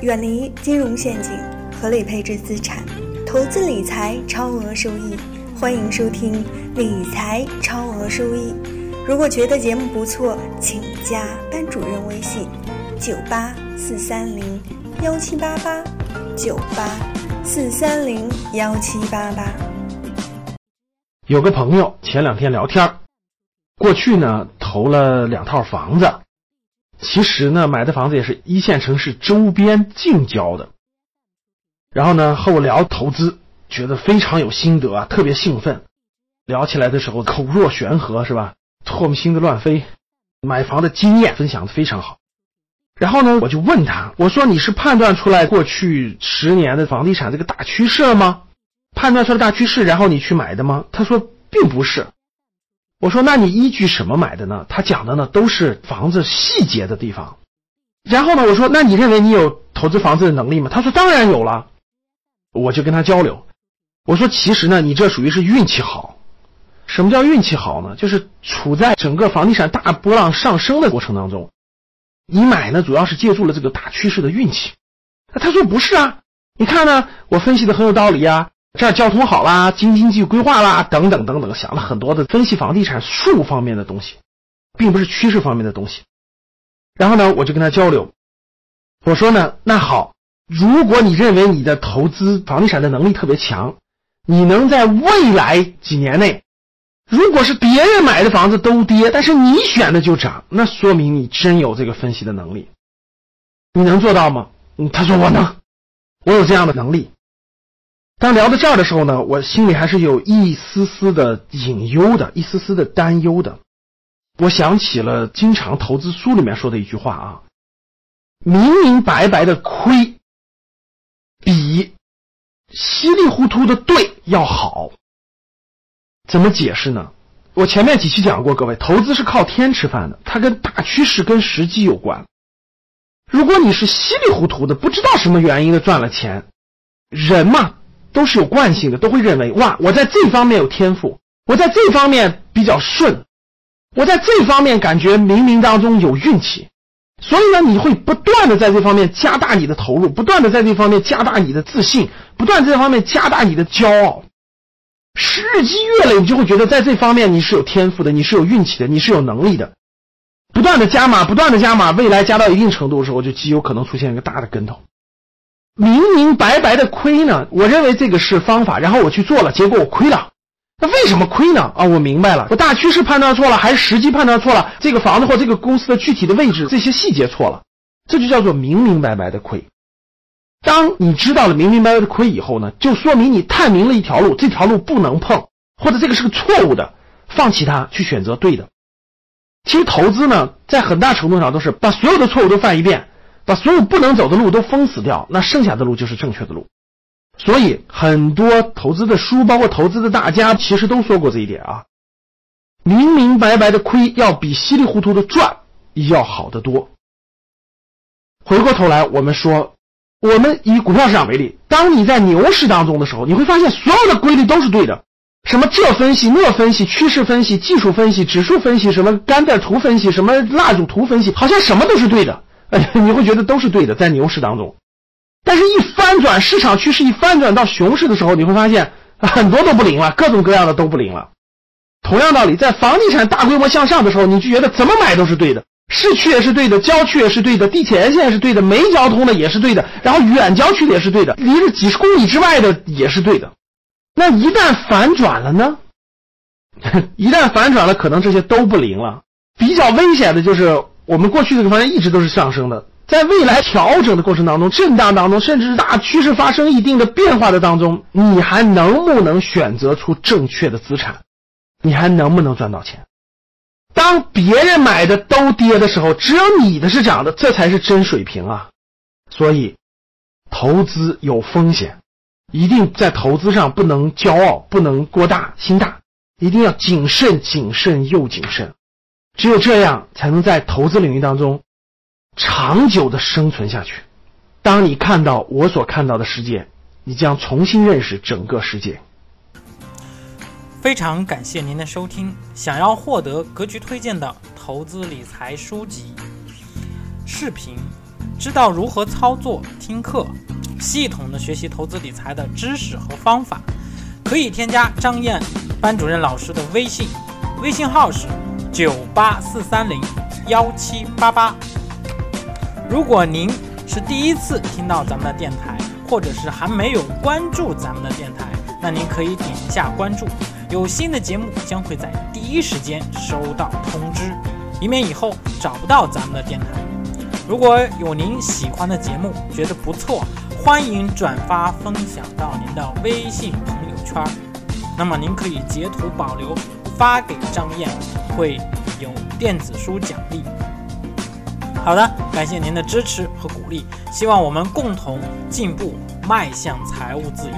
远离金融陷阱，合理配置资产，投资理财超额收益。欢迎收听理财超额收益。如果觉得节目不错，请加班主任微信：九八四三零幺七八八，九八四三零幺七八八。有个朋友前两天聊天过去呢投了两套房子，其实呢买的房子也是一线城市周边近郊的。然后呢和我聊投资，觉得非常有心得啊，特别兴奋。聊起来的时候口若悬河是吧？唾沫星子乱飞，买房的经验分享的非常好。然后呢我就问他，我说你是判断出来过去十年的房地产这个大趋势了吗？判断出来大趋势，然后你去买的吗？他说并不是。我说：“那你依据什么买的呢？”他讲的呢都是房子细节的地方。然后呢，我说：“那你认为你有投资房子的能力吗？”他说：“当然有了。”我就跟他交流，我说：“其实呢，你这属于是运气好。什么叫运气好呢？就是处在整个房地产大波浪上升的过程当中，你买呢主要是借助了这个大趋势的运气。”他说：“不是啊，你看呢，我分析的很有道理啊。”这儿交通好啦，京津冀规划啦，等等等等，想了很多的分析房地产术方面的东西，并不是趋势方面的东西。然后呢，我就跟他交流，我说呢，那好，如果你认为你的投资房地产的能力特别强，你能在未来几年内，如果是别人买的房子都跌，但是你选的就涨，那说明你真有这个分析的能力。你能做到吗？嗯，他说我能，我有这样的能力。当聊到这儿的时候呢，我心里还是有一丝丝的隐忧的，一丝丝的担忧的。我想起了经常投资书里面说的一句话啊：“明明白白的亏，比稀里糊涂的对要好。”怎么解释呢？我前面几期讲过，各位，投资是靠天吃饭的，它跟大趋势、跟时机有关。如果你是稀里糊涂的，不知道什么原因的赚了钱，人嘛。都是有惯性的，都会认为哇，我在这方面有天赋，我在这方面比较顺，我在这方面感觉冥冥当中有运气，所以呢，你会不断的在这方面加大你的投入，不断的在这方面加大你的自信，不断这方面加大你的骄傲。日积月累，你就会觉得在这方面你是有天赋的，你是有运气的，你是有能力的。不断的加码，不断的加码，未来加到一定程度的时候，就极有可能出现一个大的跟头。明明白白的亏呢，我认为这个是方法，然后我去做了，结果我亏了。那为什么亏呢？啊，我明白了，我大趋势判断错了，还是时机判断错了？这个房子或这个公司的具体的位置，这些细节错了，这就叫做明明白白的亏。当你知道了明明白白的亏以后呢，就说明你探明了一条路，这条路不能碰，或者这个是个错误的，放弃它，去选择对的。其实投资呢，在很大程度上都是把所有的错误都犯一遍。把所有不能走的路都封死掉，那剩下的路就是正确的路。所以很多投资的书，包括投资的大家，其实都说过这一点啊。明明白白的亏，要比稀里糊涂的赚要好得多。回过头来，我们说，我们以股票市场为例，当你在牛市当中的时候，你会发现所有的规律都是对的。什么这分析那分析，趋势分析、技术分析、指数分析，什么甘特图分析，什么蜡烛图分析，好像什么都是对的。哎，你会觉得都是对的，在牛市当中，但是一翻转市场趋势，一翻转到熊市的时候，你会发现很多都不灵了，各种各样的都不灵了。同样道理，在房地产大规模向上的时候，你就觉得怎么买都是对的，市区也是对的，郊区也是对的，地铁沿线是对的，没交通的也是对的，然后远郊区的也是对的，离着几十公里之外的也是对的。那一旦反转了呢？一旦反转了，可能这些都不灵了。比较危险的就是。我们过去这个方向一直都是上升的，在未来调整的过程当中、震荡当中，甚至是大趋势发生一定的变化的当中，你还能不能选择出正确的资产？你还能不能赚到钱？当别人买的都跌的时候，只有你的是涨的，这才是真水平啊！所以，投资有风险，一定在投资上不能骄傲，不能过大心大，一定要谨慎、谨慎又谨慎。只有这样，才能在投资领域当中长久的生存下去。当你看到我所看到的世界，你将重新认识整个世界。非常感谢您的收听。想要获得格局推荐的投资理财书籍、视频、知道如何操作听课，系统的学习投资理财的知识和方法，可以添加张燕班主任老师的微信，微信号是九八四三零幺七八八。如果您是第一次听到咱们的电台，或者是还没有关注咱们的电台，那您可以点一下关注，有新的节目将会在第一时间收到通知，以免以后找不到咱们的电台。如果有您喜欢的节目，觉得不错，欢迎转发分享到您的微信朋友圈。那么您可以截图保留，发给张燕，会有电子书奖励。好的，感谢您的支持和鼓励，希望我们共同进步，迈向财务自由。